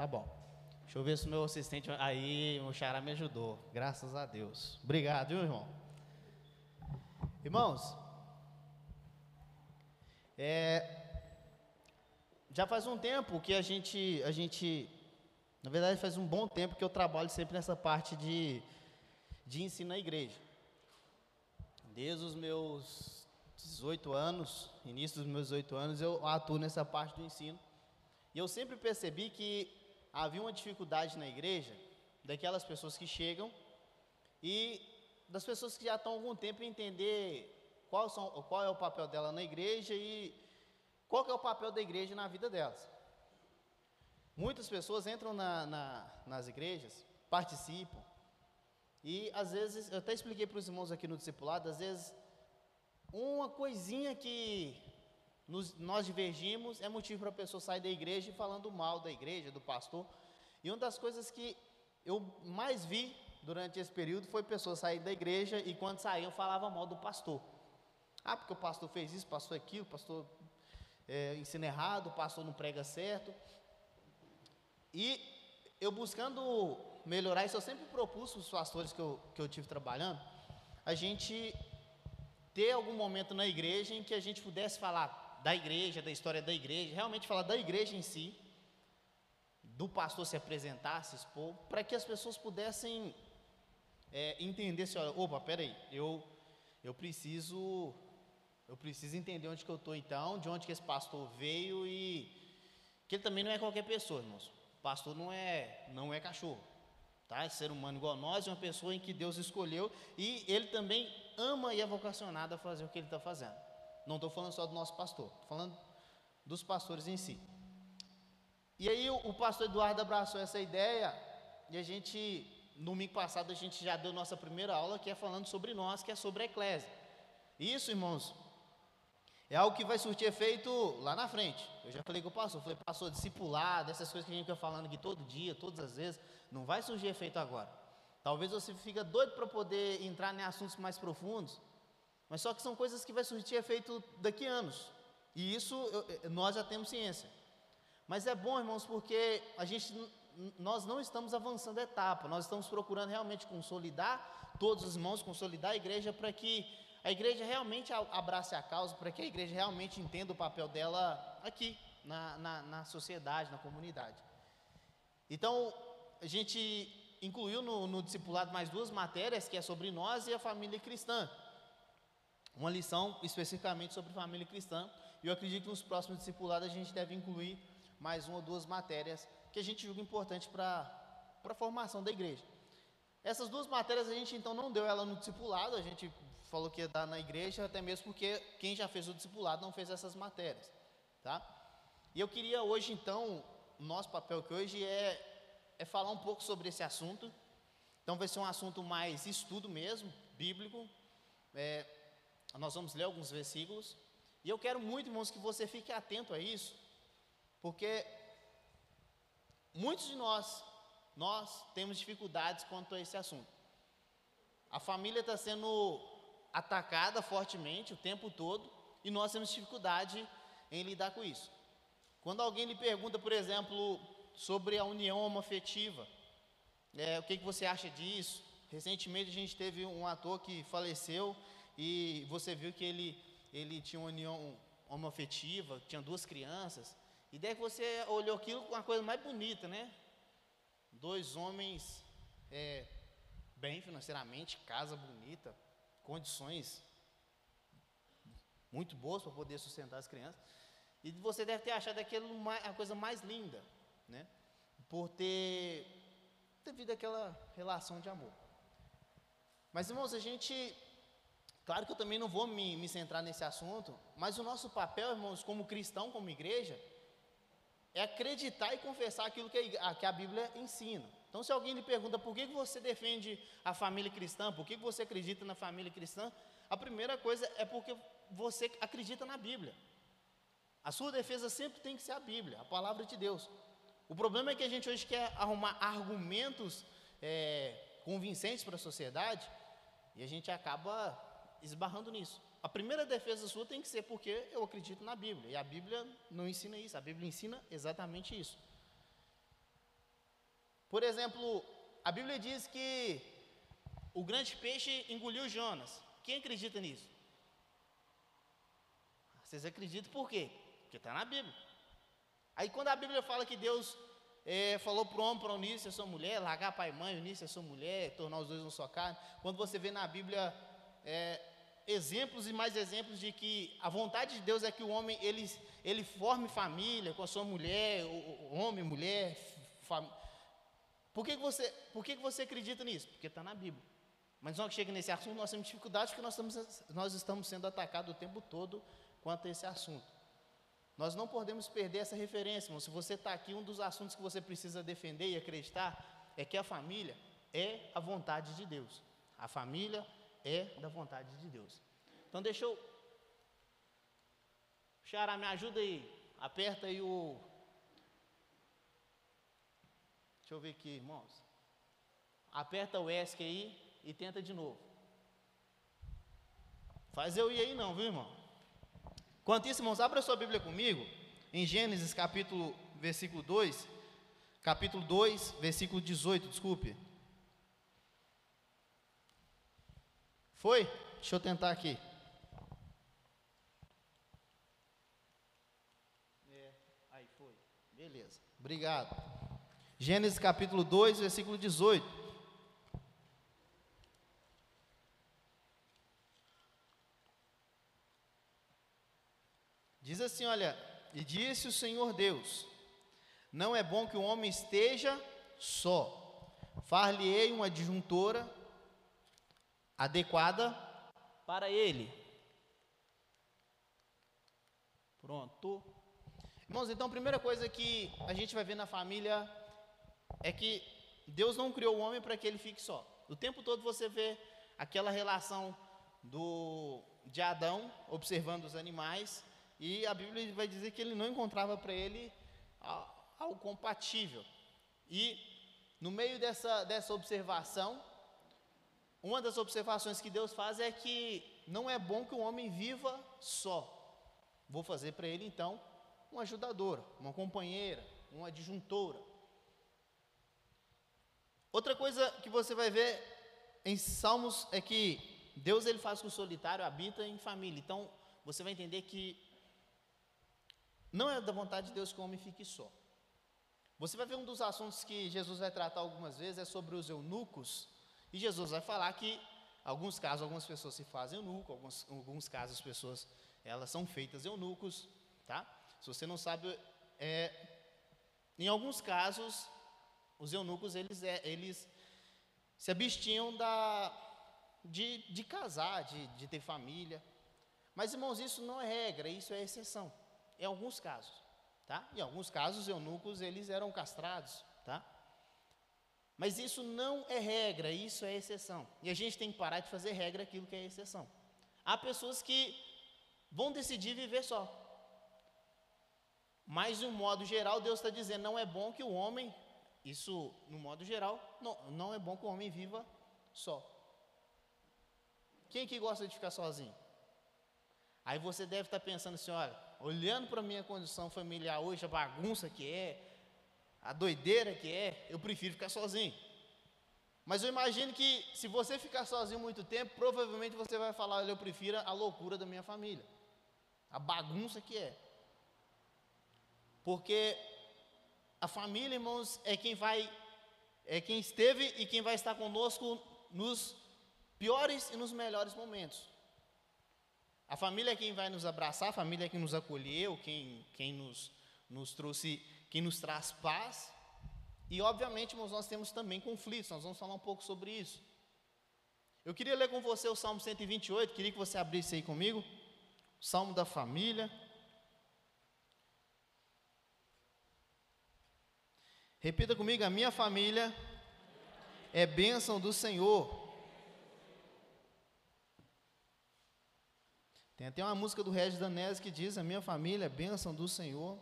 tá bom. Deixa eu ver se o meu assistente. Aí, o Xará me ajudou. Graças a Deus. Obrigado, viu, irmão? Irmãos, é, já faz um tempo que a gente, a gente, na verdade, faz um bom tempo que eu trabalho sempre nessa parte de, de ensino na igreja. Desde os meus 18 anos, início dos meus 18 anos, eu atuo nessa parte do ensino. E eu sempre percebi que havia uma dificuldade na igreja daquelas pessoas que chegam e das pessoas que já estão há algum tempo entender qual, são, qual é o papel dela na igreja e qual é o papel da igreja na vida delas. Muitas pessoas entram na, na, nas igrejas, participam, e às vezes, eu até expliquei para os irmãos aqui no discipulado, às vezes, uma coisinha que nos, nós divergimos é motivo para a pessoa sair da igreja e falando mal da igreja, do pastor. E uma das coisas que eu mais vi durante esse período foi pessoas saírem da igreja e quando saíam falavam mal do pastor. Ah, porque o pastor fez isso, pastor aquilo, pastor é, ensina errado, o pastor não prega certo. E eu buscando melhorar isso, eu sempre propus os pastores que eu, que eu tive trabalhando, a gente ter algum momento na igreja em que a gente pudesse falar da igreja, da história da igreja, realmente falar da igreja em si, do pastor se apresentar, se expor, para que as pessoas pudessem é, entender se, olha, opa, peraí, eu, eu preciso eu preciso entender onde que eu estou então, de onde que esse pastor veio e que ele também não é qualquer pessoa, irmãos. Pastor não é, não é cachorro, tá? É ser humano igual a nós, é uma pessoa em que Deus escolheu e ele também ama e é vocacionado a fazer o que ele está fazendo. Não estou falando só do nosso pastor, estou falando dos pastores em si. E aí o, pastor Eduardo abraçou essa ideia e a gente, no domingo passado, a gente já deu nossa primeira aula que é falando sobre nós, que é sobre a eclésia. Isso, irmãos, é algo que vai surtir efeito lá na frente. Eu já falei com o pastor, falei, pastor, discipulado, essas coisas que a gente fica falando aqui todo dia, todas as vezes, não vai surgir efeito agora. Talvez você fica doido para poder entrar em assuntos mais profundos, mas só que são coisas que vai surtir efeito daqui a anos. E isso eu, nós já temos ciência. Mas é bom, irmãos, porque a gente nós não estamos avançando etapa, nós estamos procurando realmente consolidar todos os irmãos, consolidar a igreja para que a igreja realmente abrace a causa, para que a igreja realmente entenda o papel dela aqui, na, na, na sociedade, na comunidade. Então, a gente incluiu no, no discipulado mais duas matérias, que é sobre nós e a família cristã. Uma lição especificamente sobre família cristã. E eu acredito que nos próximos discipulados a gente deve incluir mais uma ou duas matérias que a gente julga importante para a formação da igreja. Essas duas matérias a gente então não deu ela no discipulado, a gente falou que ia dar na igreja, até mesmo porque quem já fez o discipulado não fez essas matérias, tá? E eu queria hoje, então, nosso papel que hoje é, é falar um pouco sobre esse assunto. Então, vai ser um assunto mais estudo mesmo, bíblico. É, nós vamos ler alguns versículos. E eu quero muito, irmãos, que você fique atento a isso, porque muitos de nós, nós temos dificuldades quanto a esse assunto. A família está sendo atacada fortemente o tempo todo e nós temos dificuldade em lidar com isso. Quando alguém lhe pergunta, por exemplo, sobre a união homoafetiva, é, o que, que você acha disso? Recentemente a gente teve um ator que faleceu e você viu que ele, ele tinha uma união homoafetiva, tinha duas crianças, e daí que você olhou aquilo com a coisa mais bonita, né? Dois homens é, bem financeiramente, casa bonita, condições muito boas para poder sustentar as crianças. E você deve ter achado aquilo a coisa mais linda, né? Por ter devido àquela relação de amor. Mas irmãos, a gente, claro que eu também não vou me, me centrar nesse assunto, mas o nosso papel, irmãos, como cristão, como igreja, é acreditar e confessar aquilo que a, que a Bíblia ensina. Então, se alguém lhe pergunta por que você defende a família cristã, por que você acredita na família cristã, a primeira coisa é porque você acredita na Bíblia. A sua defesa sempre tem que ser a Bíblia, a palavra de Deus. O problema é que a gente hoje quer arrumar argumentos é, convincentes para a sociedade e a gente acaba esbarrando nisso. A primeira defesa sua tem que ser porque eu acredito na Bíblia. E a Bíblia não ensina isso, a Bíblia ensina exatamente isso. Por exemplo, a Bíblia diz que o grande peixe engoliu Jonas. Quem acredita nisso? Vocês acreditam por quê? Porque está na Bíblia. Aí quando a Bíblia fala que Deus é, falou para o homem, para unir-se a sua mulher, largar pai e mãe, unir-se a sua mulher, tornar os dois uma só carne. Quando você vê na Bíblia é, exemplos e mais exemplos de que a vontade de Deus é que o homem ele, ele forme família com a sua mulher, homem, mulher, família. Por que, que, você, por que, que você acredita nisso? Porque está na Bíblia. Mas nós que chega nesse assunto, nós temos dificuldade porque nós estamos, nós estamos sendo atacados o tempo todo quanto a esse assunto. Nós não podemos perder essa referência, irmão. Se você está aqui, um dos assuntos que você precisa defender e acreditar é que a família é a vontade de Deus. A família é da vontade de Deus. Então deixa eu. Xará, me ajuda aí. Aperta aí o. Deixa eu ver aqui, irmãos. Aperta o ESC aí e tenta de novo. Faz eu ir aí não, viu, irmão? Quanto isso, irmãos, abra sua Bíblia comigo, em Gênesis capítulo, versículo 2, capítulo 2, versículo 18, desculpe. Foi? Deixa eu tentar aqui. É, aí foi. Beleza. Obrigado. Gênesis capítulo 2, versículo 18. Diz assim: Olha, e disse o Senhor Deus: Não é bom que o homem esteja só. Far-lhe-ei uma adjuntora adequada para ele. Pronto. Irmãos, então a primeira coisa que a gente vai ver na família é que Deus não criou o homem para que ele fique só. O tempo todo você vê aquela relação do de Adão observando os animais e a Bíblia vai dizer que ele não encontrava para ele algo compatível. E no meio dessa, dessa observação, uma das observações que Deus faz é que não é bom que o homem viva só. Vou fazer para ele então uma ajudadora, uma companheira, uma adjuntora. Outra coisa que você vai ver em Salmos é que Deus ele faz que o solitário habita em família. Então você vai entender que não é da vontade de Deus que o homem fique só. Você vai ver um dos assuntos que Jesus vai tratar algumas vezes é sobre os eunucos e Jesus vai falar que, alguns casos, algumas pessoas se fazem eunuco, alguns, alguns casos as pessoas elas são feitas eunucos, tá? Se você não sabe, é, em alguns casos, os eunucos eles, é, eles se abstiam da, de, de casar, de, de ter família. Mas, irmãos, isso não é regra, isso é exceção. Em alguns casos, tá? Em alguns casos, os eunucos eles eram castrados? Mas isso não é regra, isso é exceção. E a gente tem que parar de fazer regra aquilo que é exceção. Há pessoas que vão decidir viver só. Mas, de um modo geral, Deus está dizendo: não é bom que o homem, isso, no modo geral, não, não é bom que o homem viva só. Quem que gosta de ficar sozinho? Aí você deve estar pensando assim: olha, olhando para a minha condição familiar hoje, a bagunça que é, a doideira que é, eu prefiro ficar sozinho. Mas eu imagino que se você ficar sozinho muito tempo, provavelmente você vai falar, eu prefiro a loucura da minha família. A bagunça que é. Porque a família, irmãos, é quem vai, é quem esteve e quem vai estar conosco nos piores e nos melhores momentos. A família é quem vai nos abraçar, a família é quem nos acolheu, quem, quem nos, nos trouxe que nos traz paz. E, obviamente, irmãos, nós temos também conflitos, nós vamos falar um pouco sobre isso. Eu queria ler com você o Salmo 128, queria que você abrisse aí comigo. Salmo da família. Repita comigo: a minha família é bênção do Senhor. Tem até uma música do Regis Danese que diz: A minha família é bênção do Senhor.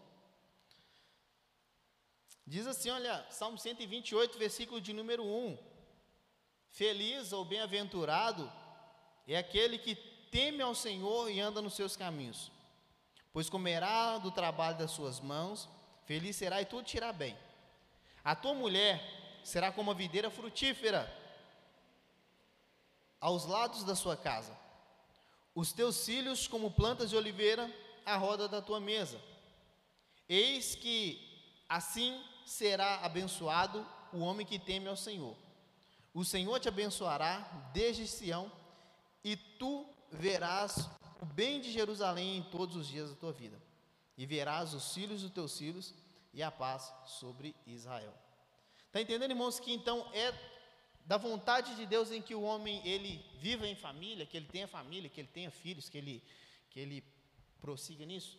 Diz assim, olha, Salmo 128, versículo de número 1. Feliz ou bem-aventurado é aquele que teme ao Senhor e anda nos seus caminhos, pois comerá do trabalho das suas mãos, feliz será e tudo te irá bem. A tua mulher será como a videira frutífera aos lados da sua casa. Os teus filhos como plantas de oliveira à roda da tua mesa. Eis que assim será abençoado o homem que teme ao Senhor. O Senhor te abençoará desde Sião, e tu verás o bem de Jerusalém em todos os dias da tua vida, e verás os filhos dos teus filhos e a paz sobre Israel. Está entendendo, irmãos, que então é da vontade de Deus em que o homem ele viva em família, que ele tenha família, que ele tenha filhos, que ele que ele prossiga nisso.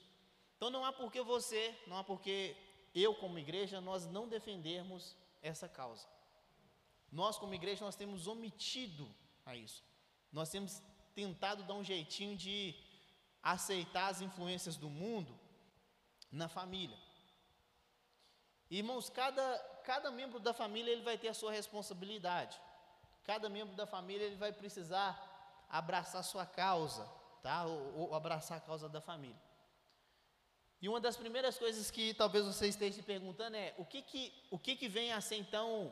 Então não há por que você, não há por que eu como igreja nós não defendermos essa causa. Nós como igreja nós temos omitido a isso. Nós temos tentado dar um jeitinho de aceitar as influências do mundo na família. Irmãos, cada, cada membro da família ele vai ter a sua responsabilidade. Cada membro da família ele vai precisar abraçar sua causa, tá? Ou, ou, abraçar a causa da família. E uma das primeiras coisas que talvez você esteja se perguntando é o que que o que que vem a ser então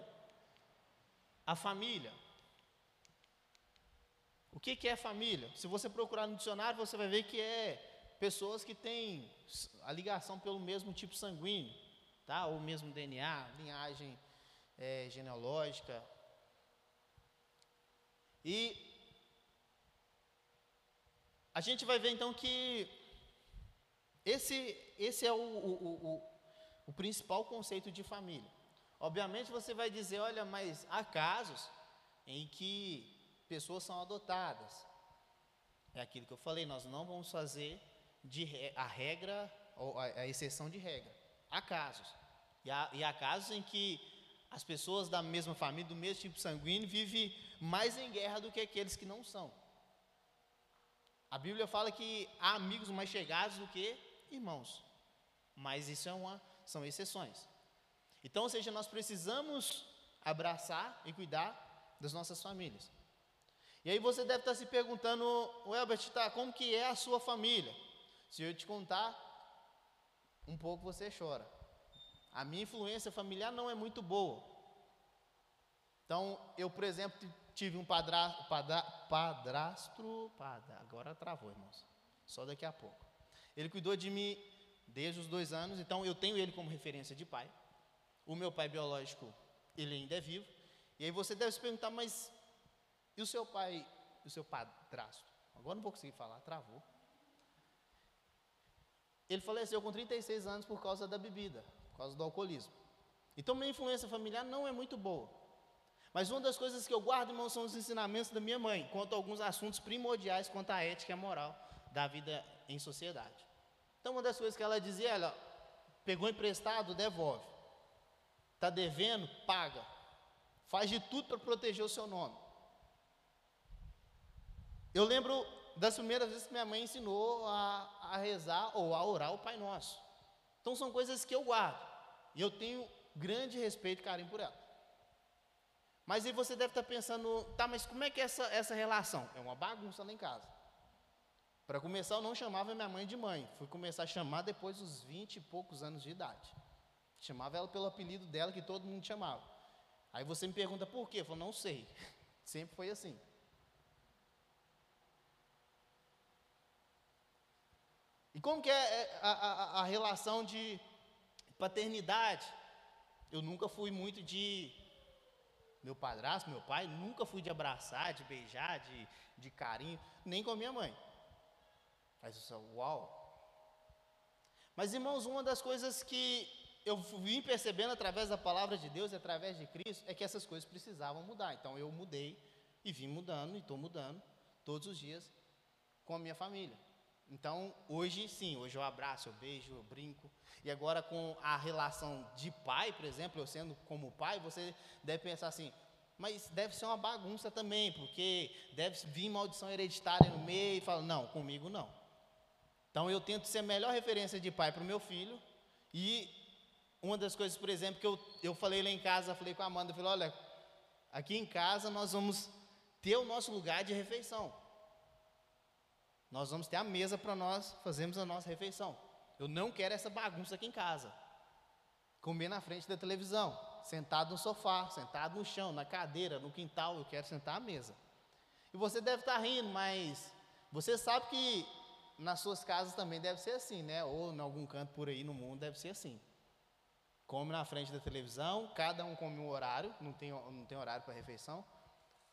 a família? O que, que é família? Se você procurar no dicionário, você vai ver que é pessoas que têm a ligação pelo mesmo tipo sanguíneo, tá? Ou mesmo DNA, linhagem é, genealógica. E a gente vai ver então que esse, esse é o, o, o, o principal conceito de família. Obviamente você vai dizer, olha, mas há casos em que pessoas são adotadas. É aquilo que eu falei, nós não vamos fazer de, a regra, ou a, exceção de regra. Há casos. E há, e há casos em que as pessoas da mesma família, do mesmo tipo sanguíneo, vivem mais em guerra do que aqueles que não são. A Bíblia fala que há amigos mais chegados do que irmãos. Mas isso é uma, são exceções. Então, ou seja, nós precisamos abraçar e cuidar das nossas famílias. E aí você deve estar se perguntando, o Elbert, tá, como que é a sua família? Se eu te contar, um pouco você chora. A minha influência familiar não é muito boa. Então, eu, por exemplo, tive um padrasto, padra, padrastro, padra, agora travou, irmãos. Só daqui a pouco. Ele cuidou de mim desde os dois anos, então eu tenho ele como referência de pai. O meu pai biológico, ele ainda é vivo. E aí você deve se perguntar, mas e o seu pai, o seu padrasto? Agora não vou conseguir falar, travou. Ele faleceu com 36 anos por causa da bebida, por causa do alcoolismo. Então minha influência familiar não é muito boa. Mas uma das coisas que eu guardo, irmão, são os ensinamentos da minha mãe, quanto a alguns assuntos primordiais quanto à ética e à moral da vida em sociedade. Então uma das coisas que ela dizia, ela pegou emprestado, devolve. Está devendo, paga. Faz de tudo para proteger o seu nome. Eu lembro das primeiras vezes que minha mãe ensinou a, a rezar ou a orar o Pai Nosso. Então são coisas que eu guardo. E eu tenho grande respeito e carinho por ela. Mas aí você deve estar pensando, tá, mas como é que é essa, essa relação? É uma bagunça lá em casa. Para começar, eu não chamava minha mãe de mãe. Fui começar a chamar depois dos 20 e poucos anos de idade. Chamava ela pelo apelido dela que todo mundo chamava. Aí você me pergunta por quê? Eu falo, não sei. Sempre foi assim. E como que é, é a, a, a relação de paternidade? Eu nunca fui muito de meu padrasto, meu pai, nunca fui de abraçar, de beijar, de, de carinho, nem com a minha mãe. Aí você fala, uau. Mas irmãos, uma das coisas que eu vim percebendo através da palavra de Deus e através de Cristo é que essas coisas precisavam mudar. Então eu mudei e vim mudando e estou mudando todos os dias com a minha família. Então, hoje sim, hoje eu abraço, eu beijo, eu brinco. E agora com a relação de pai, por exemplo, eu sendo como pai, você deve pensar assim, mas deve ser uma bagunça também, porque deve vir maldição hereditária no meio e fala, não, comigo não. Então eu tento ser a melhor referência de pai para o meu filho. E uma das coisas, por exemplo, que eu, eu falei lá em casa, falei com a Amanda, falei, olha, aqui em casa nós vamos ter o nosso lugar de refeição. Nós vamos ter a mesa para nós fazermos a nossa refeição. Eu não quero essa bagunça aqui em casa. Comer na frente da televisão. sentado no sofá, sentado no chão, na cadeira, no quintal, eu quero sentar à mesa. E você deve estar rindo, mas você sabe que nas suas casas também deve ser assim, né? Ou em algum canto por aí no mundo deve ser assim. Come na frente da televisão, cada um come um horário, não tem, não tem horário para refeição.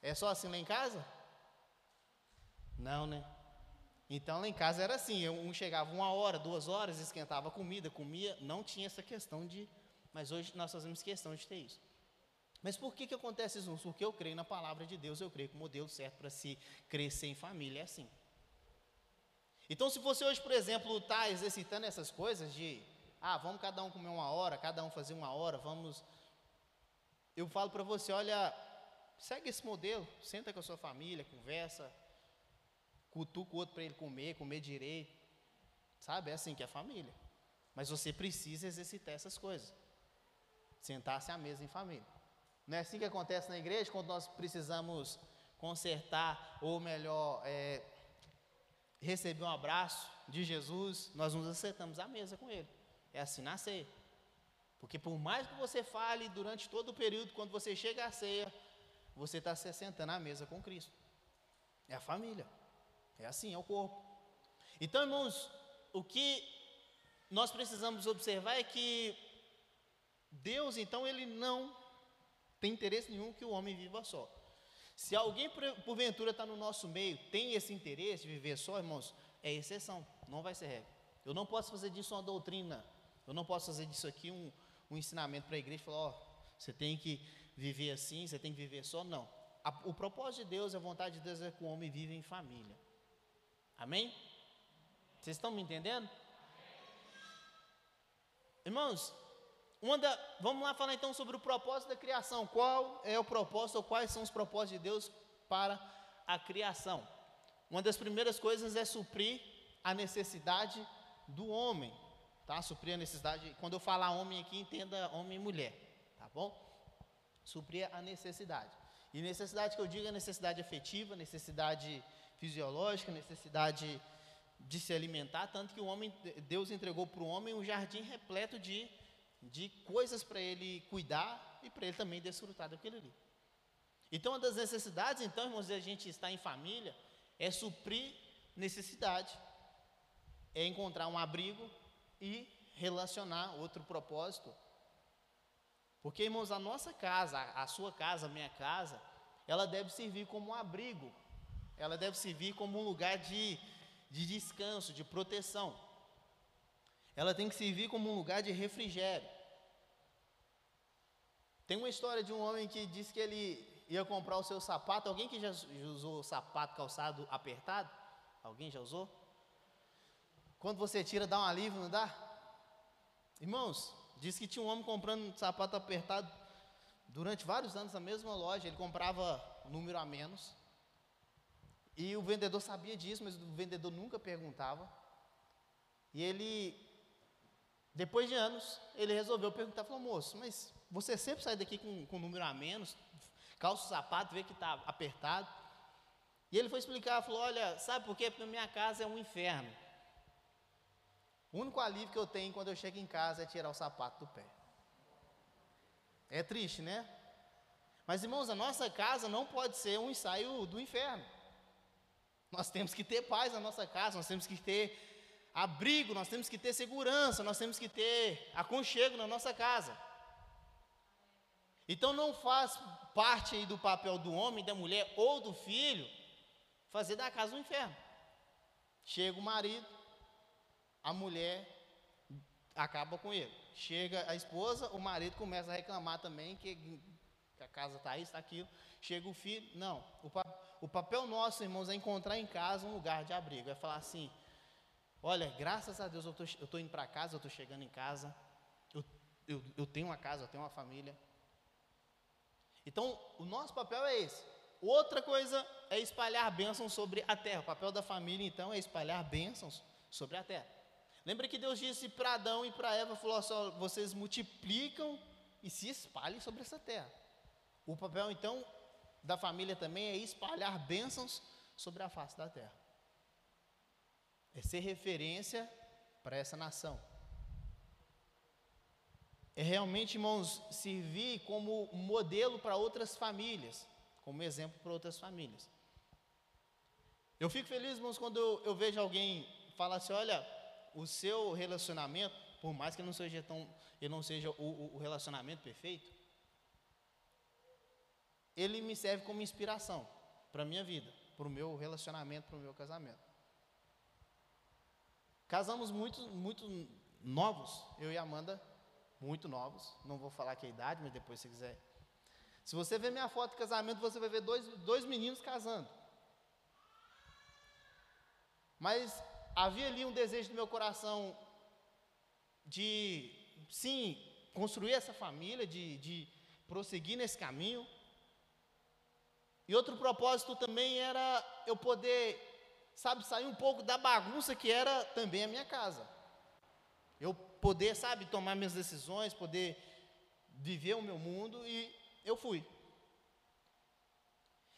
É só assim lá em casa? Não, né? Então lá em casa era assim, um chegava uma hora, duas horas, esquentava comida, comia, não tinha essa questão de. Mas hoje nós fazemos questão de ter isso. Mas por que, que acontece isso? Porque eu creio na palavra de Deus, eu creio que o modelo certo para se crescer em família é assim. Então, se você hoje, por exemplo, está exercitando essas coisas de, ah, vamos cada um comer uma hora, cada um fazer uma hora, vamos. Eu falo para você, olha, segue esse modelo, senta com a sua família, conversa, cutuca o outro para ele comer, comer direito. Sabe? É assim que é família. Mas você precisa exercitar essas coisas. Sentar-se à mesa em família. Não é assim que acontece na igreja, quando nós precisamos consertar, ou melhor, é, receber um abraço de Jesus, nós nos acertamos à mesa com Ele. É assim na ceia. Porque por mais que você fale durante todo o período, quando você chega à ceia, você está se sentando à mesa com Cristo. É a família. É assim, é o corpo. Então, irmãos, o que nós precisamos observar é que Deus, então, ele não tem interesse nenhum que o homem viva só. Se alguém, porventura, está no nosso meio, tem esse interesse de viver só, irmãos, é exceção, não vai ser regra. Eu não posso fazer disso uma doutrina, eu não posso fazer disso aqui um, um ensinamento para a igreja, falar, ó, você tem que viver assim, você tem que viver só, não. A, o propósito de Deus, a vontade de Deus é que o homem vive em família. Amém? Vocês estão me entendendo? Irmãos, da, vamos lá falar então sobre o propósito da criação. Qual é o propósito, ou quais são os propósitos de Deus para a criação? Uma das primeiras coisas é suprir a necessidade do homem, tá? Suprir a necessidade. Quando eu falar homem aqui, entenda homem e mulher, tá bom? Suprir a necessidade. E necessidade que eu digo é necessidade afetiva, necessidade fisiológica, necessidade de se alimentar, tanto que o homem, Deus entregou para o homem um jardim repleto de, de coisas para ele cuidar e para ele também desfrutar daquilo ali. Então, uma das necessidades, então, irmãos, de a gente estar em família, é suprir necessidade, é encontrar um abrigo e relacionar outro propósito. Porque, irmãos, a nossa casa, a sua casa, a minha casa, ela deve servir como um abrigo ela deve servir como um lugar de, de descanso, de proteção. Ela tem que servir como um lugar de refrigério. Tem uma história de um homem que disse que ele ia comprar o seu sapato. Alguém que já usou sapato calçado apertado? Alguém já usou? Quando você tira, dá um alívio, não dá? Irmãos, disse que tinha um homem comprando sapato apertado durante vários anos na mesma loja. Ele comprava número a menos. E o vendedor sabia disso, mas o vendedor nunca perguntava. E ele, depois de anos, ele resolveu perguntar, falou, moço, mas você sempre sai daqui com, com número a menos, calça o sapato, vê que está apertado. E ele foi explicar, falou, olha, sabe por quê? Porque minha casa é um inferno. O único alívio que eu tenho quando eu chego em casa é tirar o sapato do pé. É triste, né? Mas irmãos, a nossa casa não pode ser um ensaio do inferno. Nós temos que ter paz na nossa casa, nós temos que ter abrigo, nós temos que ter segurança, nós temos que ter aconchego na nossa casa. Então não faz parte aí do papel do homem, da mulher ou do filho fazer da casa um inferno. Chega o marido, a mulher acaba com ele. Chega a esposa, o marido começa a reclamar também que, a casa está isso, está aquilo. Chega o filho, não. O, o papel nosso, irmãos, é encontrar em casa um lugar de abrigo. É falar assim: olha, graças a Deus eu estou indo para casa, eu estou chegando em casa, eu, eu, eu tenho uma casa, eu tenho uma família. Então, o nosso papel é esse. Outra coisa é espalhar bênçãos sobre a terra. O papel da família, então, é espalhar bênçãos sobre a terra. Lembra que Deus disse para Adão e para Eva, falou assim, vocês multiplicam e se espalhem sobre essa terra. O papel, então, da família também é espalhar bênçãos sobre a face da terra. É ser referência para essa nação. é realmente, irmãos, servir como modelo para outras famílias, como exemplo para outras famílias. Eu fico feliz, irmãos, quando eu, vejo alguém falar assim: olha, o seu relacionamento, por mais que não seja, tão, ele não seja o, o relacionamento perfeito, ele me serve como inspiração para a minha vida, para o meu relacionamento, para o meu casamento. Casamos muito, muito novos, eu e Amanda, muito novos. Não vou falar que é a idade, mas depois se quiser. Se você ver minha foto de casamento, você vai ver dois, dois meninos casando. Mas havia ali um desejo no meu coração de, sim, construir essa família, de, de prosseguir nesse caminho. E outro propósito também era eu poder, sabe, sair um pouco da bagunça que era também a minha casa. Eu poder, sabe, tomar minhas decisões, poder viver o meu mundo e eu fui.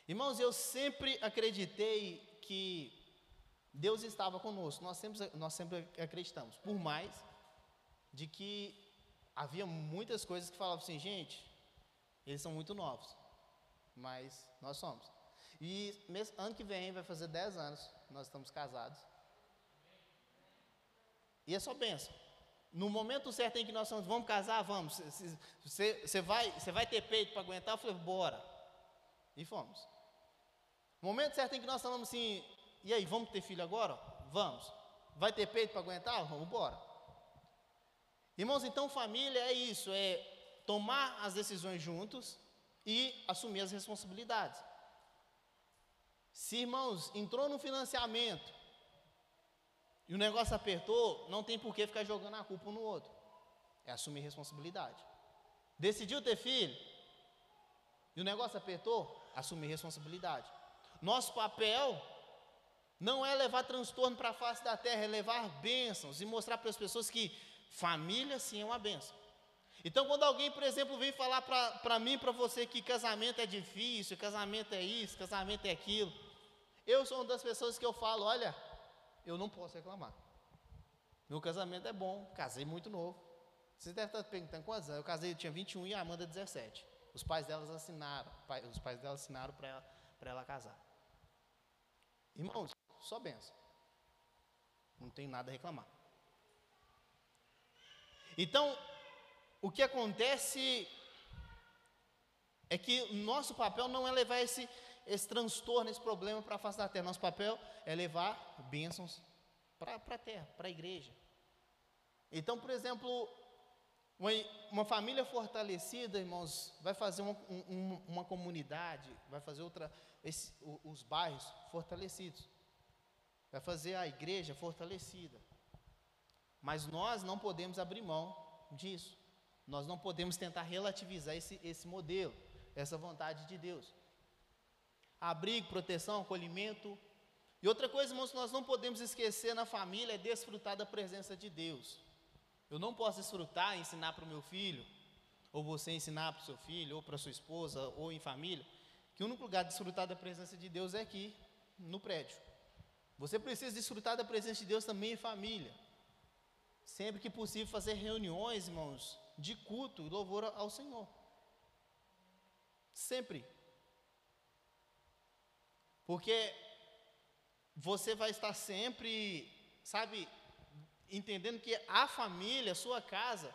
Irmãos, eu sempre acreditei que Deus estava conosco, nós sempre, nós sempre acreditamos, por mais de que havia muitas coisas que falavam assim, gente, eles são muito novos, mas nós somos. E ano que vem vai fazer 10 anos, nós estamos casados. E é só benção. No momento certo em que nós estamos, vamos casar, vamos. Você, vai, vai ter peito para aguentar? Eu falei, bora. E fomos. No momento certo em que nós falamos assim, e aí, vamos ter filho agora? Vamos. Vai ter peito para aguentar? Vamos embora. Irmãos, então família é isso, é tomar as decisões juntos e assumir as responsabilidades. Se, irmãos, entrou no financiamento e o negócio apertou, não tem por que ficar jogando a culpa um no outro. É assumir responsabilidade. Decidiu ter filho e o negócio apertou, assumir responsabilidade. Nosso papel não é levar transtorno para a face da terra, é levar bênçãos e mostrar para as pessoas que família sim é uma bênção. Então, quando alguém, por exemplo, vem falar para mim, para você, que casamento é difícil, casamento é isso, casamento é aquilo, eu sou uma das pessoas que eu falo: olha, eu não posso reclamar. Meu casamento é bom, casei muito novo. Vocês devem estar perguntando quantos anos? Eu casei, eu tinha 21 e a Amanda 17. Os pais delas assinaram, os pais delas assinaram para ela, ela casar. Irmãos, só benção. Não tem nada a reclamar. Então, o que acontece é que o nosso papel não é levar esse, esse transtorno, esse problema para a face da terra. Nosso papel é levar bênçãos para a terra, para a igreja. Então, por exemplo, uma, uma, família fortalecida, irmãos, vai fazer uma, um, uma comunidade, vai fazer outra, esse, os bairros fortalecidos vai fazer a igreja fortalecida. Mas nós não podemos abrir mão disso. Nós não podemos tentar relativizar esse, esse modelo, essa vontade de Deus. Abrigo, proteção, acolhimento. E outra coisa, irmãos, que nós não podemos esquecer na família é desfrutar da presença de Deus. Eu não posso desfrutar, ensinar para o meu filho, ou você ensinar para o seu filho, ou para sua esposa, ou em família, que o único lugar de desfrutar da presença de Deus é aqui, no prédio. Você precisa desfrutar da presença de Deus também em família. Sempre que possível, fazer reuniões, irmãos, de culto e louvor ao Senhor. Sempre. Porque você vai estar sempre, sabe, entendendo que a família, a sua casa,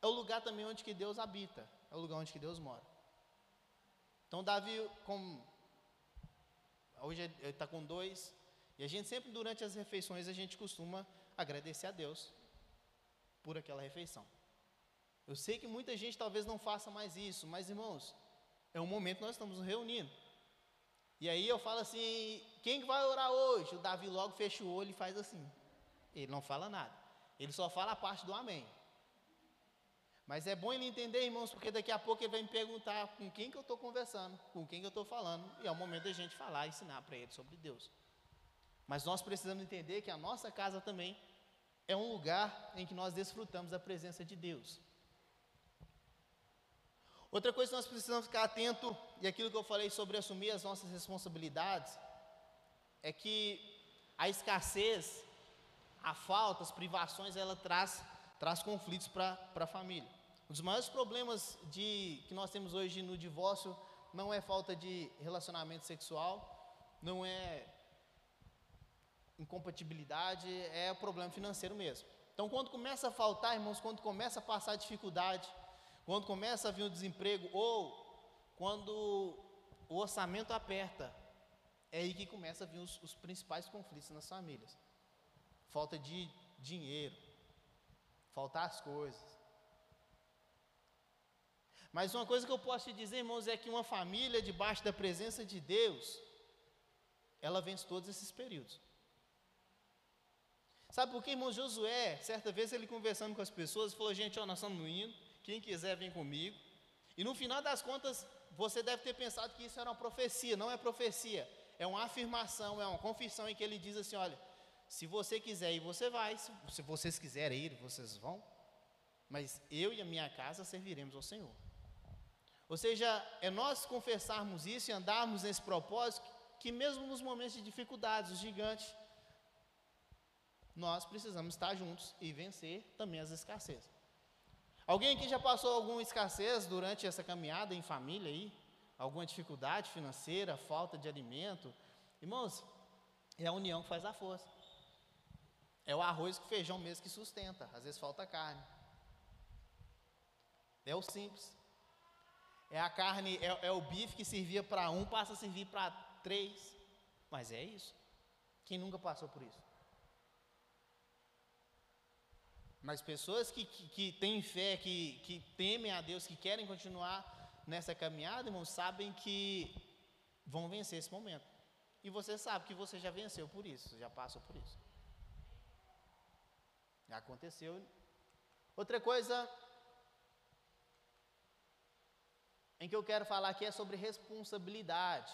é o lugar também onde que Deus habita, é o lugar onde que Deus mora. Então Davi, como hoje ele está com dois, e a gente sempre, durante as refeições, a gente costuma agradecer a Deus por aquela refeição. Eu sei que muita gente talvez não faça mais isso, mas irmãos, é um momento que nós estamos reunindo. E aí eu falo assim: quem vai orar hoje? O Davi logo fecha o olho e faz assim. Ele não fala nada. Ele só fala a parte do amém. Mas é bom ele entender, irmãos, porque daqui a pouco ele vai me perguntar com quem que eu estou conversando, com quem que eu estou falando, e é o momento da gente falar, ensinar para ele sobre Deus. Mas nós precisamos entender que a nossa casa também é um lugar em que nós desfrutamos da presença de Deus. Outra coisa que nós precisamos ficar atento, e aquilo que eu falei sobre assumir as nossas responsabilidades, é que a escassez, a falta, as privações, ela traz, traz conflitos para a família. Um dos maiores problemas de, que nós temos hoje no divórcio não é falta de relacionamento sexual, não é incompatibilidade, é o problema financeiro mesmo. Então, quando começa a faltar, irmãos, quando começa a passar dificuldade, quando começa a vir o desemprego, ou quando o orçamento aperta, é aí que começa a vir os, os principais conflitos nas famílias. Falta de dinheiro, faltar as coisas. Mas uma coisa que eu posso te dizer, irmãos, é que uma família debaixo da presença de Deus, ela vence todos esses períodos. Sabe por que, irmão Josué, certa vez ele conversando com as pessoas, falou: gente, ó, nós estamos hino, quem quiser vem comigo. E no final das contas, você deve ter pensado que isso era uma profecia, não é profecia, é uma afirmação, é uma confissão em que ele diz assim: olha, se você quiser ir, você vai, se vocês quiserem ir, vocês vão, mas eu e a minha casa serviremos ao Senhor. Ou seja, é nós confessarmos isso e andarmos nesse propósito, que mesmo nos momentos de dificuldades, os gigantes, nós precisamos estar juntos e vencer também as escassez. Alguém aqui já passou alguma escassez durante essa caminhada em família aí? Alguma dificuldade financeira, falta de alimento? Irmãos, é a união que faz a força. É o arroz com feijão mesmo que sustenta. Às vezes falta carne. É o simples. É a carne, é, é o bife que servia para um, passa a servir para três. Mas é isso. Quem nunca passou por isso? Mas pessoas que, que, que têm fé, que, que temem a Deus, que querem continuar nessa caminhada, irmãos, sabem que vão vencer esse momento. E você sabe que você já venceu por isso, já passou por isso. Já aconteceu. Outra coisa em que eu quero falar aqui é sobre responsabilidade.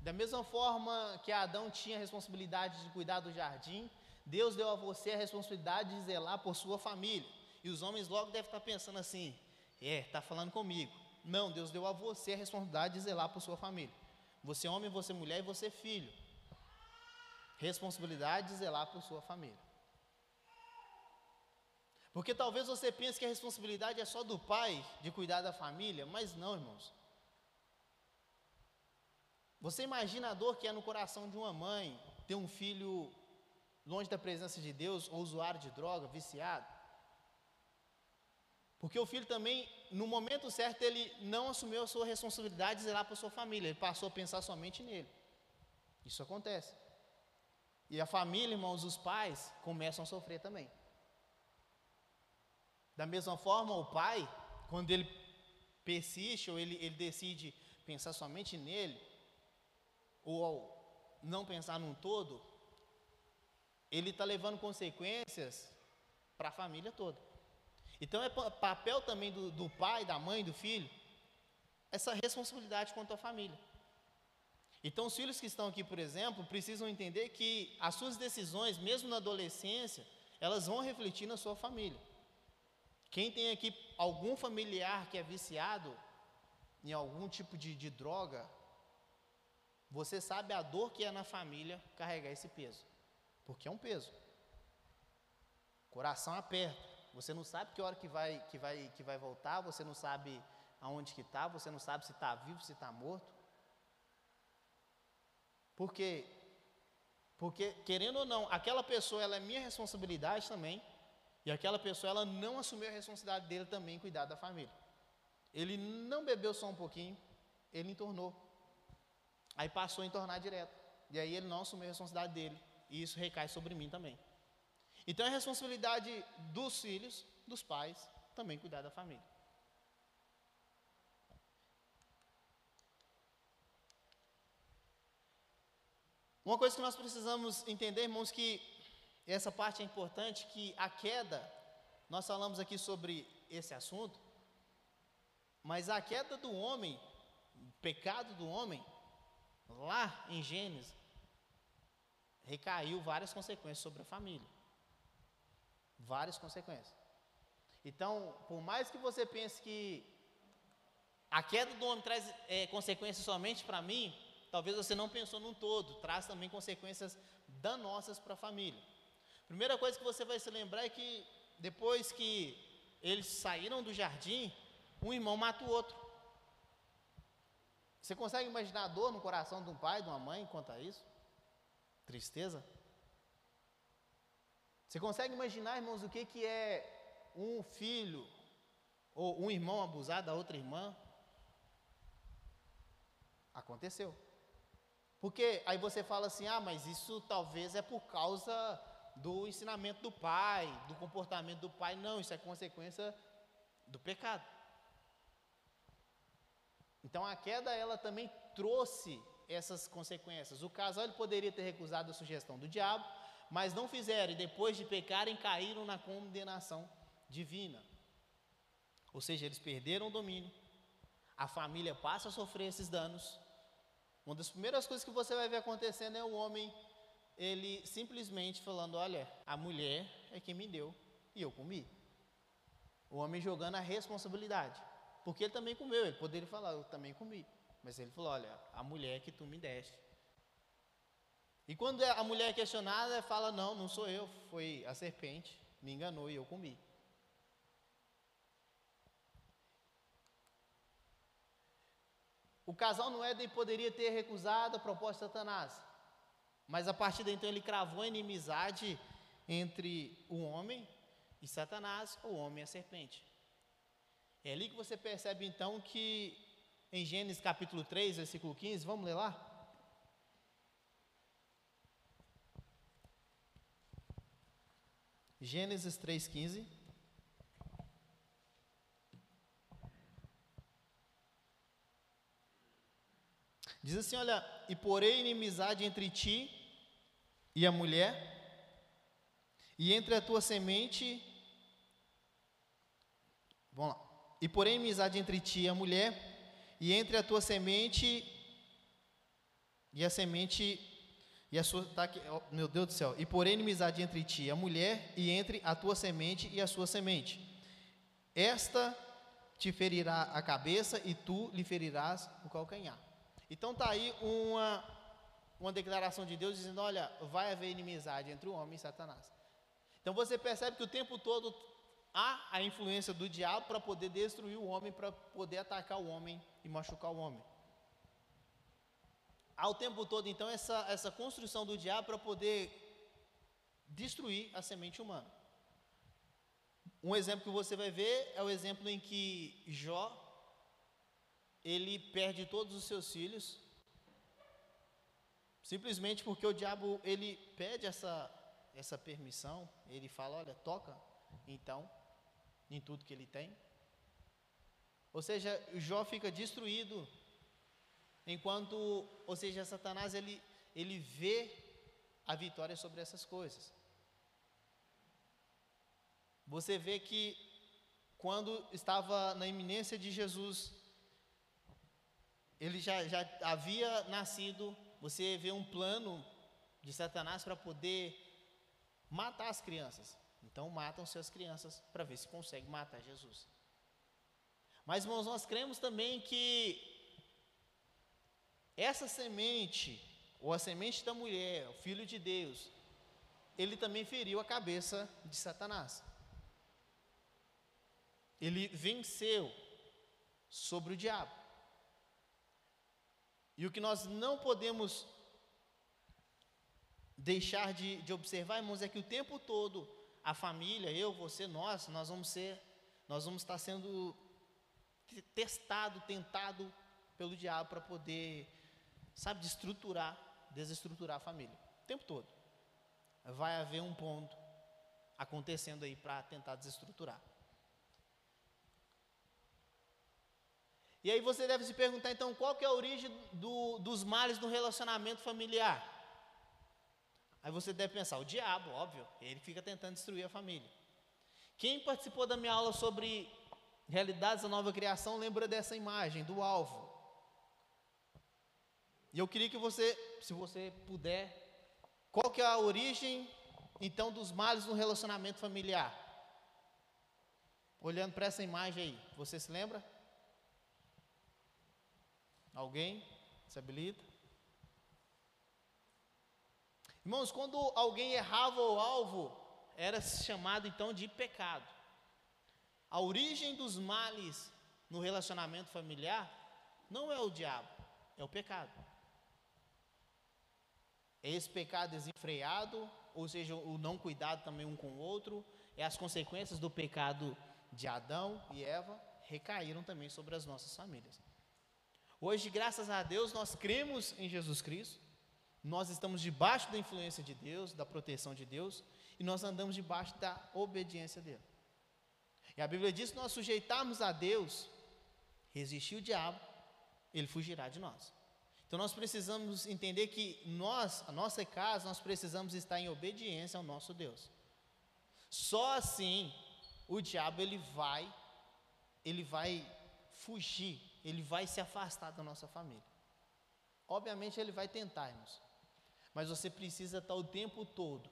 Da mesma forma que Adão tinha a responsabilidade de cuidar do jardim, Deus deu a você a responsabilidade de zelar por sua família. E os homens logo devem estar pensando assim: é, está falando comigo. Não, Deus deu a você a responsabilidade de zelar por sua família. Você é homem, você é mulher e você é filho. Responsabilidade de zelar por sua família. Porque talvez você pense que a responsabilidade é só do pai de cuidar da família, mas não, irmãos. Você imagina a dor que é no coração de uma mãe ter um filho longe da presença de Deus, ou usuário de droga, viciado? Porque o filho também, no momento certo, ele não assumiu a sua responsabilidade de zelar para a sua família, ele passou a pensar somente nele. Isso acontece. E a família, irmãos, os pais começam a sofrer também. Da mesma forma, o pai, quando ele persiste ou ele, ele decide pensar somente nele, ou não pensar num todo, ele está levando consequências para a família toda. Então é papel também do, do pai, da mãe, do filho, essa responsabilidade quanto à família. Então, os filhos que estão aqui, por exemplo, precisam entender que as suas decisões, mesmo na adolescência, elas vão refletir na sua família. Quem tem aqui algum familiar que é viciado em algum tipo de, de droga, você sabe a dor que é na família carregar esse peso, porque é um peso. Coração aperta. Você não sabe que hora que vai, que vai, que vai voltar, você não sabe aonde que está, você não sabe se está vivo, se está morto. Por quê? Porque, querendo ou não, aquela pessoa ela é minha responsabilidade também, e aquela pessoa, ela não assumiu a responsabilidade dele também cuidar da família. Ele não bebeu só um pouquinho, ele entornou. Aí passou a entornar direto. E aí ele não assumiu a responsabilidade dele. E isso recai sobre mim também. Então é responsabilidade dos filhos, dos pais, também cuidar da família. Uma coisa que nós precisamos entender, irmãos, que essa parte é importante que a queda, nós falamos aqui sobre esse assunto, mas a queda do homem, o pecado do homem, lá em Gênesis, recaiu várias consequências sobre a família. Várias consequências. Então, por mais que você pense que a queda do homem traz é, consequências somente para mim, talvez você não pensou num todo, traz também consequências danosas para a família. Primeira coisa que você vai se lembrar é que depois que eles saíram do jardim, um irmão mata o outro. Você consegue imaginar a dor no coração de um pai, de uma mãe quanto a isso? Tristeza? Você consegue imaginar, irmãos, o que, que é um filho ou um irmão abusar da outra irmã? Aconteceu. Porque aí você fala assim: ah, mas isso talvez é por causa do ensinamento do pai, do comportamento do pai. Não, isso é consequência do pecado. Então a queda ela também trouxe essas consequências. O casal ele poderia ter recusado a sugestão do diabo, mas não fizeram e depois de pecarem caíram na condenação divina. Ou seja, eles perderam o domínio. A família passa a sofrer esses danos. Uma das primeiras coisas que você vai ver acontecendo é o homem ele simplesmente falando: Olha, a mulher é quem me deu e eu comi. O homem jogando a responsabilidade, porque ele também comeu. Ele poderia falar: Eu também comi. Mas ele falou: Olha, a mulher que tu me deste. E quando a mulher é questionada, fala: Não, não sou eu, foi a serpente, me enganou e eu comi. O casal no Éden poderia ter recusado a proposta de Satanás, mas a partir de então ele cravou a inimizade entre o homem e Satanás, o homem e a serpente. É ali que você percebe então que em Gênesis capítulo 3, versículo 15, vamos ler lá? Gênesis 3,15. Diz assim: Olha, e porei inimizade entre ti e a mulher, e entre a tua semente. Vamos lá. E porém inimizade entre ti e a mulher, e entre a tua semente e a semente e a sua. Tá aqui, oh, meu Deus do céu. E porém inimizade entre ti e a mulher, e entre a tua semente e a sua semente. Esta te ferirá a cabeça, e tu lhe ferirás o calcanhar. Então está aí uma, uma declaração de Deus dizendo: olha, vai haver inimizade entre o homem e Satanás. Então você percebe que o tempo todo há a influência do diabo para poder destruir o homem, para poder atacar o homem e machucar o homem. Há o tempo todo, então, essa, essa construção do diabo para poder destruir a semente humana. Um exemplo que você vai ver é o exemplo em que Jó ele perde todos os seus filhos, simplesmente porque o diabo ele pede essa, essa permissão, ele fala, olha, toca, então, em tudo que ele tem. Ou seja, Jó fica destruído, enquanto, ou seja, Satanás ele, ele vê a vitória sobre essas coisas. Você vê que quando estava na iminência de Jesus ele já, já havia nascido, você vê um plano de Satanás para poder matar as crianças. Então matam-se as crianças para ver se consegue matar Jesus. Mas irmãos, nós cremos também que essa semente, ou a semente da mulher, o filho de Deus, ele também feriu a cabeça de Satanás. Ele venceu sobre o diabo. E o que nós não podemos deixar de, de observar, irmãos, é que o tempo todo a família, eu, você, nós, nós vamos ser, nós vamos estar sendo testado, tentado pelo diabo para poder, sabe, desestruturar, desestruturar a família. O tempo todo. Vai haver um ponto acontecendo aí para tentar desestruturar. E aí você deve se perguntar, então, qual que é a origem do, dos males no relacionamento familiar? Aí você deve pensar, o diabo, óbvio, ele fica tentando destruir a família. Quem participou da minha aula sobre realidades da nova criação lembra dessa imagem, do alvo. E eu queria que você, se você puder, qual que é a origem, então, dos males no relacionamento familiar? Olhando para essa imagem aí, você se lembra? Alguém se habilita? Irmãos, quando alguém errava o alvo, era chamado então de pecado. A origem dos males no relacionamento familiar não é o diabo, é o pecado. É esse pecado desenfreado, ou seja, o não cuidado também um com o outro, é as consequências do pecado de Adão e Eva recaíram também sobre as nossas famílias. Hoje, graças a Deus, nós cremos em Jesus Cristo, nós estamos debaixo da influência de Deus, da proteção de Deus, e nós andamos debaixo da obediência dele. E a Bíblia diz que nós sujeitarmos a Deus, resistir o diabo, ele fugirá de nós. Então nós precisamos entender que nós, a nossa casa, nós precisamos estar em obediência ao nosso Deus. Só assim o diabo ele vai ele vai fugir, ele vai se afastar da nossa família. Obviamente ele vai tentar, irmãos. Mas você precisa estar o tempo todo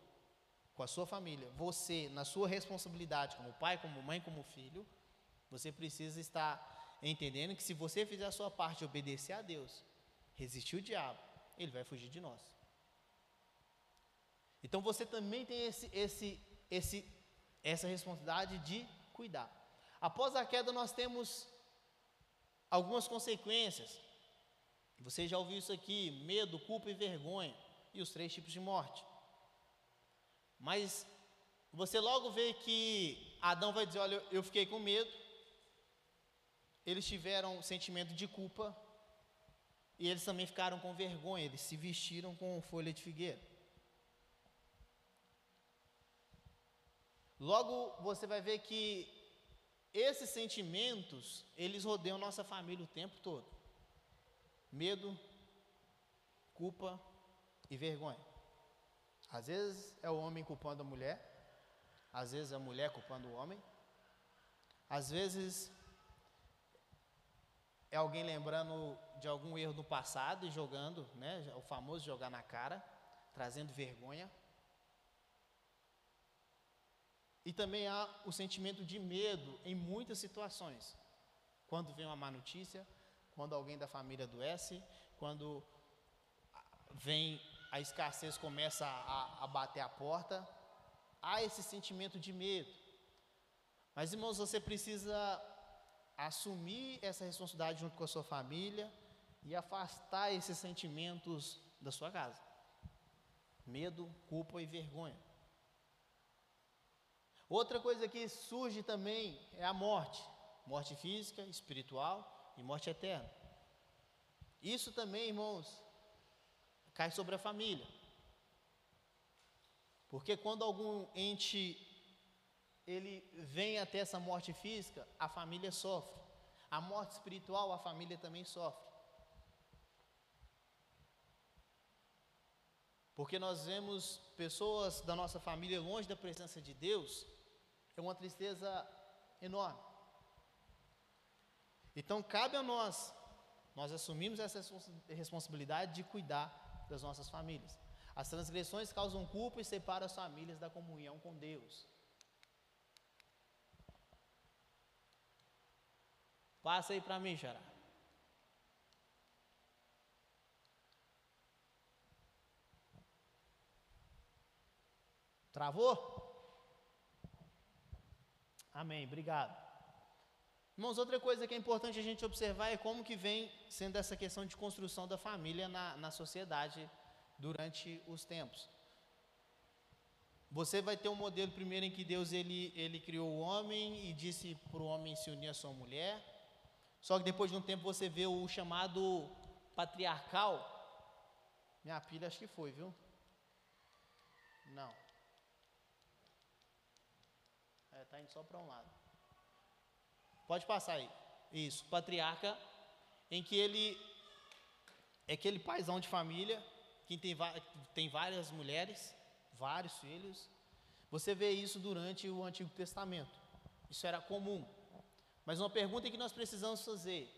com a sua família, você, na sua responsabilidade, como pai, como mãe, como filho, você precisa estar entendendo que se você fizer a sua parte e obedecer a Deus, resistir o diabo, ele vai fugir de nós. Então você também tem esse, esse, esse, essa responsabilidade de cuidar. Após a queda, nós temos algumas consequências. Você já ouviu isso aqui: medo, culpa e vergonha, e os três tipos de morte. Mas você logo vê que Adão vai dizer: Olha, eu fiquei com medo. Eles tiveram sentimento de culpa. E eles também ficaram com vergonha. Eles se vestiram com folha de figueira. Logo você vai ver que esses sentimentos, eles rodeiam nossa família o tempo todo. Medo, culpa e vergonha. Às vezes é o homem culpando a mulher, às vezes é a mulher culpando o homem, às vezes é alguém lembrando de algum erro do passado e jogando, né, o famoso jogar na cara, trazendo vergonha. E também há o sentimento de medo em muitas situações. Quando vem uma má notícia, quando alguém da família adoece, quando vem a escassez começa a, a bater a porta, há esse sentimento de medo. Mas, irmãos, você precisa assumir essa responsabilidade junto com a sua família e afastar esses sentimentos da sua casa. Medo, culpa e vergonha. Outra coisa que surge também é a morte, morte física, espiritual e morte eterna. Isso também, irmãos, cai sobre a família. Porque quando algum ente ele vem até essa morte física, a família sofre. A morte espiritual, a família também sofre. Porque nós vemos pessoas da nossa família longe da presença de Deus, é uma tristeza enorme. Então cabe a nós, nós assumimos essa responsabilidade de cuidar das nossas famílias. As transgressões causam culpa e separam as famílias da comunhão com Deus. Passa aí para mim, Xará. Travou? Amém, obrigado. Irmãos, outra coisa que é importante a gente observar é como que vem sendo essa questão de construção da família na, na sociedade durante os tempos. Você vai ter um modelo primeiro em que Deus ele, ele criou o homem e disse para o homem se unir à sua mulher. Só que depois de um tempo você vê o chamado patriarcal. Minha pilha acho que foi, viu? Não. É, tá indo só para um lado. Pode passar aí. Isso, patriarca, em que ele é aquele paizão de família, que tem, tem várias mulheres, vários filhos. Você vê isso durante o Antigo Testamento. Isso era comum. Mas uma pergunta que nós precisamos fazer: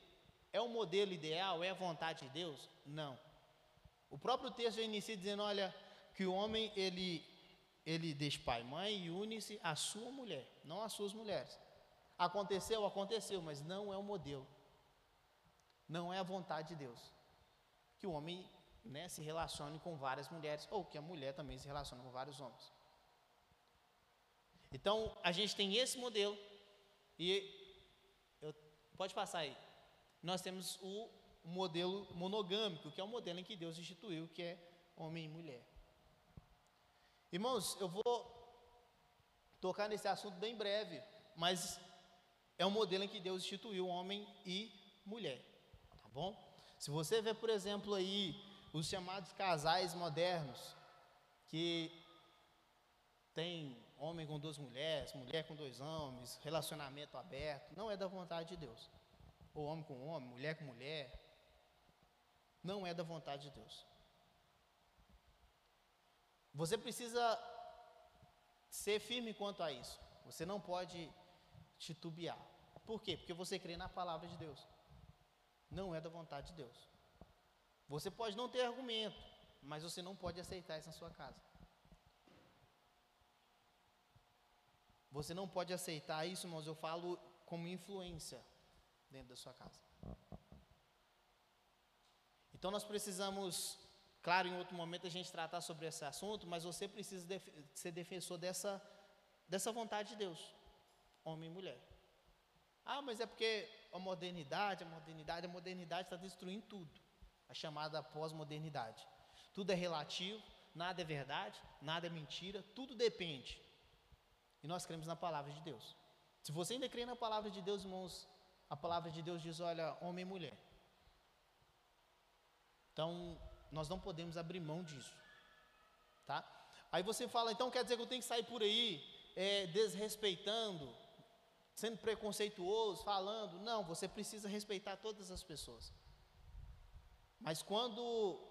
é o modelo ideal? É a vontade de Deus? Não. O próprio texto inicia dizendo: olha, que o homem ele, ele deixa pai e mãe e une-se à sua mulher, não às suas mulheres. Aconteceu, aconteceu, mas não é o modelo. Não é a vontade de Deus. Que o homem né, se relacione com várias mulheres, ou que a mulher também se relacione com vários homens. Então, a gente tem esse modelo, E eu, pode passar aí. Nós temos o modelo monogâmico, que é o modelo em que Deus instituiu, que é homem e mulher. Irmãos, eu vou tocar nesse assunto bem breve, mas é um modelo em que Deus instituiu homem e mulher, tá bom? Se você vê, por exemplo, aí os chamados casais modernos, que tem homem com duas mulheres, mulher com dois homens, relacionamento aberto, não é da vontade de Deus. Ou homem com homem, mulher com mulher, não é da vontade de Deus. Você precisa ser firme quanto a isso. Você não pode titubear. Por quê? Porque você crê na palavra de Deus. Não é da vontade de Deus. Você pode não ter argumento, mas você não pode aceitar isso na sua casa. Você não pode aceitar isso, mas eu falo como influência dentro da sua casa. Então nós precisamos, claro, em outro momento a gente tratar sobre esse assunto, mas você precisa def ser defensor dessa, dessa vontade de Deus, homem e mulher. Ah, mas é porque a modernidade, a modernidade, a modernidade está destruindo tudo. A chamada pós-modernidade. Tudo é relativo, nada é verdade, nada é mentira, tudo depende. E nós cremos na palavra de Deus. Se você ainda crê na palavra de Deus, irmãos, a palavra de Deus diz: olha, homem e mulher. Então, nós não podemos abrir mão disso. Tá? Aí você fala, então quer dizer que eu tenho que sair por aí é, desrespeitando, sendo preconceituoso, falando. Não, você precisa respeitar todas as pessoas. Mas quando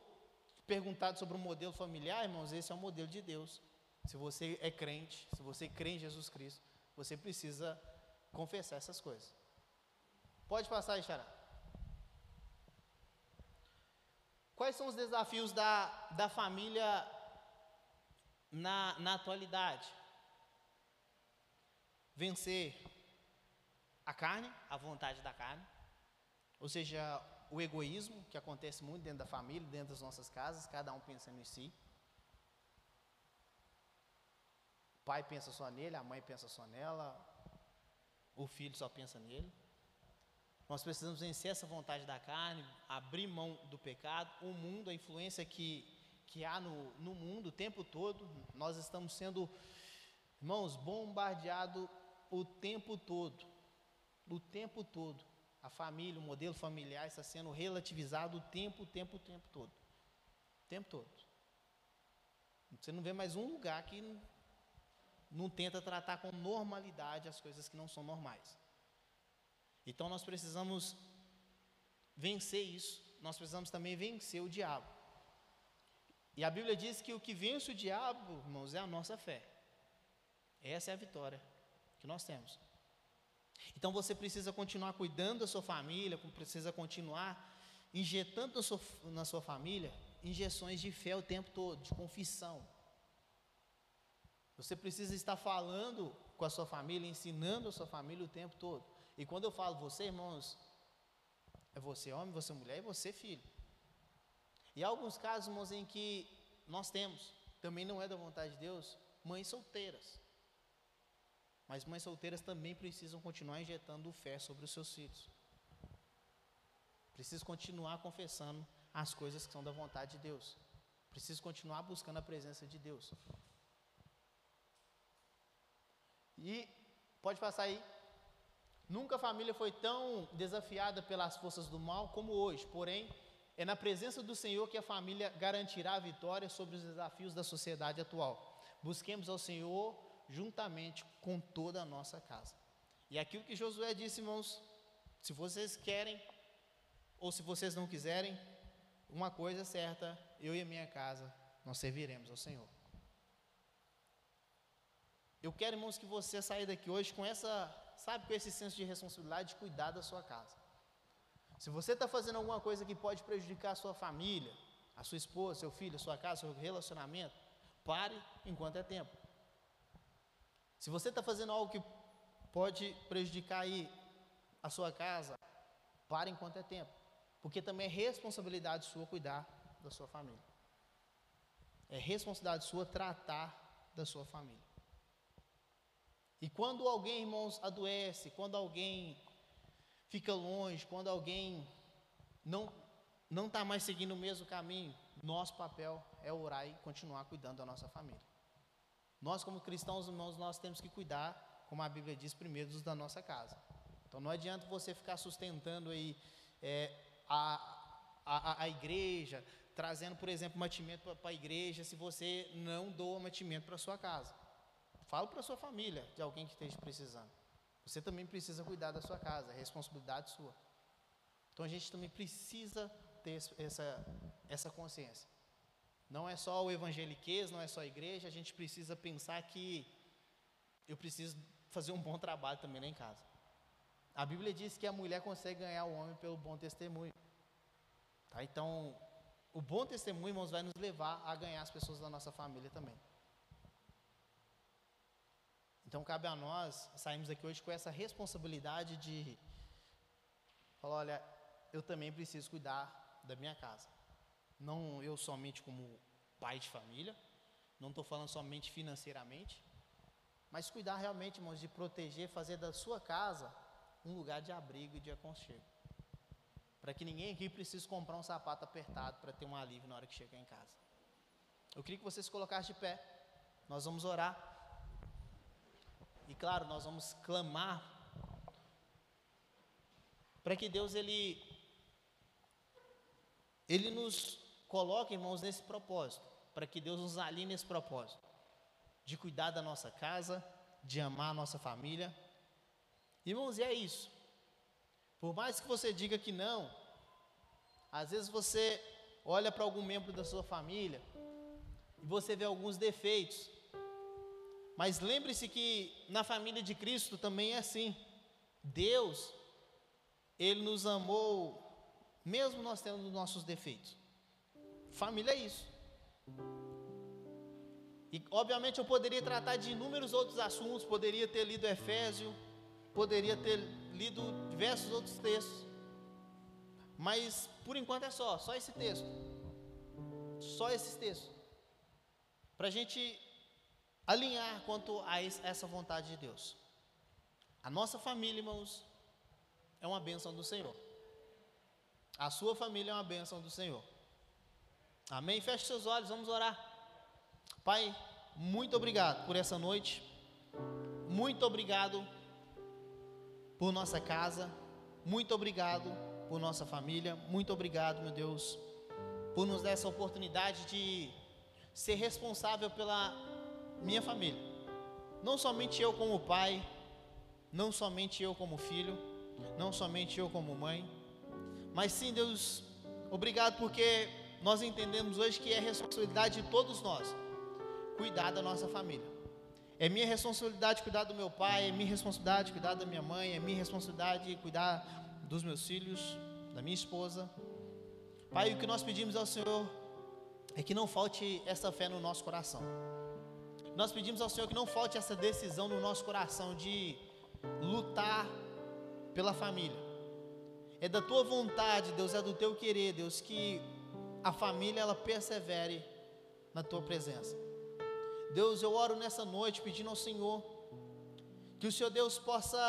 perguntado sobre o modelo familiar, irmãos, esse é o modelo de Deus. Se você é crente, se você crê em Jesus Cristo, você precisa confessar essas coisas. Pode passar aí, Xará. Quais são os desafios da, da família na, na atualidade? Vencer a carne, a vontade da carne, ou seja, o egoísmo que acontece muito dentro da família, dentro das nossas casas, cada um pensando em si. O pai pensa só nele, a mãe pensa só nela, o filho só pensa nele. Nós precisamos vencer essa vontade da carne, abrir mão do pecado, o mundo, a influência que, que há no, no mundo o tempo todo. Nós estamos sendo, irmãos, bombardeados o tempo todo. O tempo todo. A família, o modelo familiar está sendo relativizado o tempo, o tempo, o tempo todo. O tempo todo. Você não vê mais um lugar que não tenta tratar com normalidade as coisas que não são normais. Então nós precisamos vencer isso. Nós precisamos também vencer o diabo. E a Bíblia diz que o que vence o diabo, irmãos, é a nossa fé. Essa é a vitória que nós temos. Então você precisa continuar cuidando da sua família, precisa continuar injetando na sua, família injeções de fé o tempo todo, de confissão. Você precisa estar falando com a sua família, ensinando a sua família o tempo todo. E quando eu falo você, irmãos, é você homem, você mulher e você filho. E há alguns casos, irmãos, em que nós temos, também não é da vontade de Deus, mães solteiras. Mas mães solteiras também precisam continuar injetando fé sobre os seus filhos. Precisam continuar confessando as coisas que são da vontade de Deus. Precisam continuar buscando a presença de Deus. E pode passar aí. Nunca a família foi tão desafiada pelas forças do mal como hoje, porém, é na presença do Senhor que a família garantirá a vitória sobre os desafios da sociedade atual. Busquemos ao Senhor juntamente com toda a nossa casa. E aquilo que Josué disse, irmãos, se vocês querem ou se vocês não quiserem, uma coisa é certa, eu e a minha casa, nós serviremos ao Senhor. Eu quero, irmãos, que você saia daqui hoje com essa sabe, com esse senso de responsabilidade de cuidar da sua casa. Se você está fazendo alguma coisa que pode prejudicar a sua família, a sua esposa, seu filho, a sua casa, seu relacionamento, pare enquanto é tempo. Se você está fazendo algo que pode prejudicar aí a sua casa, pare enquanto é tempo. Porque também é responsabilidade sua cuidar da sua família. É responsabilidade sua tratar da sua família. E quando alguém, irmãos, adoece, quando alguém fica longe, quando alguém não não está mais seguindo o mesmo caminho, nosso papel é orar e continuar cuidando da nossa família. Nós, como cristãos, irmãos, nós temos que cuidar, como a Bíblia diz, primeiro dos da nossa casa. Então não adianta você ficar sustentando aí é, a, a, a igreja, trazendo, por exemplo, mantimento para a igreja, se você não doa mantimento para a sua casa. Fala para a sua família, de alguém que esteja precisando. Você também precisa cuidar da sua casa, é responsabilidade sua. Então a gente também precisa ter essa, essa consciência. Não é só o evangeliquez, não é só a igreja, a gente precisa pensar que eu preciso fazer um bom trabalho também lá em casa. A Bíblia diz que a mulher consegue ganhar o homem pelo bom testemunho. Tá? Então, o bom testemunho, irmãos, vai nos levar a ganhar as pessoas da nossa família também. Então cabe a nós sairmos aqui hoje com essa responsabilidade de falar, olha, eu também preciso cuidar da minha casa. Não eu somente como pai de família, não estou falando somente financeiramente, mas cuidar realmente, irmãos, de proteger, fazer da sua casa um lugar de abrigo e de aconchego. Para que ninguém aqui precise comprar um sapato apertado para ter um alívio na hora que chegar em casa. Eu queria que vocês colocassem de pé. Nós vamos orar. E claro, nós vamos clamar para que Deus ele ele nos coloque, irmãos, nesse propósito, para que Deus nos alinhe nesse propósito de cuidar da nossa casa, de amar a nossa família. Irmãos, e é isso. Por mais que você diga que não, às vezes você olha para algum membro da sua família e você vê alguns defeitos. Mas lembre-se que na família de Cristo também é assim. Deus, Ele nos amou, mesmo nós tendo nossos defeitos. Família é isso. E obviamente eu poderia tratar de inúmeros outros assuntos, poderia ter lido Efésio, poderia ter lido diversos outros textos. Mas por enquanto é só, só esse texto. Só esses textos. Para a gente alinhar quanto a essa vontade de Deus. A nossa família, irmãos, é uma bênção do Senhor. A sua família é uma bênção do Senhor. Amém? Feche seus olhos, vamos orar. Pai, muito obrigado por essa noite. Muito obrigado por nossa casa. Muito obrigado por nossa família. Muito obrigado, meu Deus, por nos dar essa oportunidade de ser responsável pela minha família. Não somente eu como pai, não somente eu como filho, não somente eu como mãe, mas sim, Deus, obrigado porque nós entendemos hoje que é responsabilidade de todos nós cuidar da nossa família. É minha responsabilidade cuidar do meu pai, é minha responsabilidade cuidar da minha mãe, é minha responsabilidade cuidar dos meus filhos, da minha esposa. Pai, o que nós pedimos ao Senhor é que não falte essa fé no nosso coração. Nós pedimos ao Senhor que não falte essa decisão no nosso coração de lutar pela família. É da tua vontade, Deus, é do teu querer, Deus, que a família ela persevere na tua presença. Deus, eu oro nessa noite pedindo ao Senhor que o Senhor Deus possa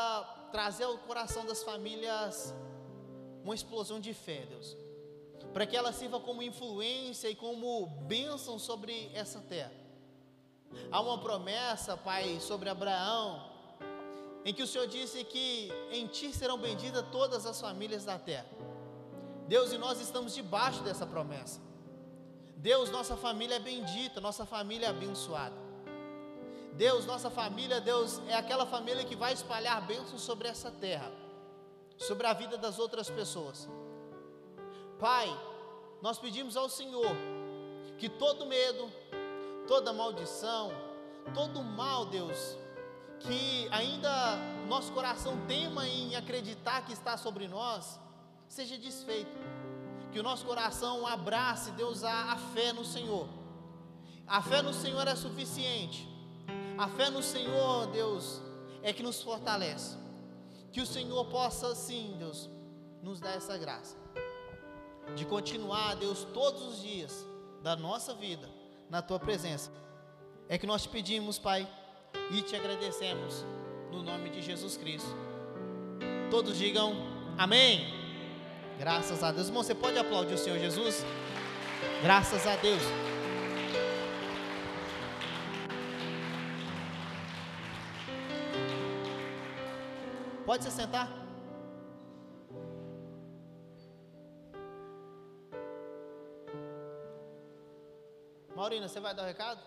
trazer ao coração das famílias uma explosão de fé, Deus, para que ela sirva como influência e como bênção sobre essa terra Há uma promessa, Pai, sobre Abraão, em que o Senhor disse que em Ti serão benditas todas as famílias da terra. Deus, e nós estamos debaixo dessa promessa. Deus, nossa família é bendita, nossa família é abençoada. Deus, nossa família, Deus, é aquela família que vai espalhar bênçãos sobre essa terra, sobre a vida das outras pessoas. Pai, nós pedimos ao Senhor que todo medo, toda maldição, todo mal, Deus, que ainda nosso coração tema em acreditar que está sobre nós, seja desfeito. Que o nosso coração abrace, Deus, a, a fé no Senhor. A fé no Senhor é suficiente. A fé no Senhor, Deus, é que nos fortalece. Que o Senhor possa, sim, Deus, nos dar essa graça. De continuar, Deus, todos os dias da nossa vida na tua presença. É que nós te pedimos, Pai, e te agradecemos no nome de Jesus Cristo. Todos digam amém. Graças a Deus. Irmão, você pode aplaudir o Senhor Jesus? Graças a Deus. Pode se sentar. Maurina, você vai dar o recado?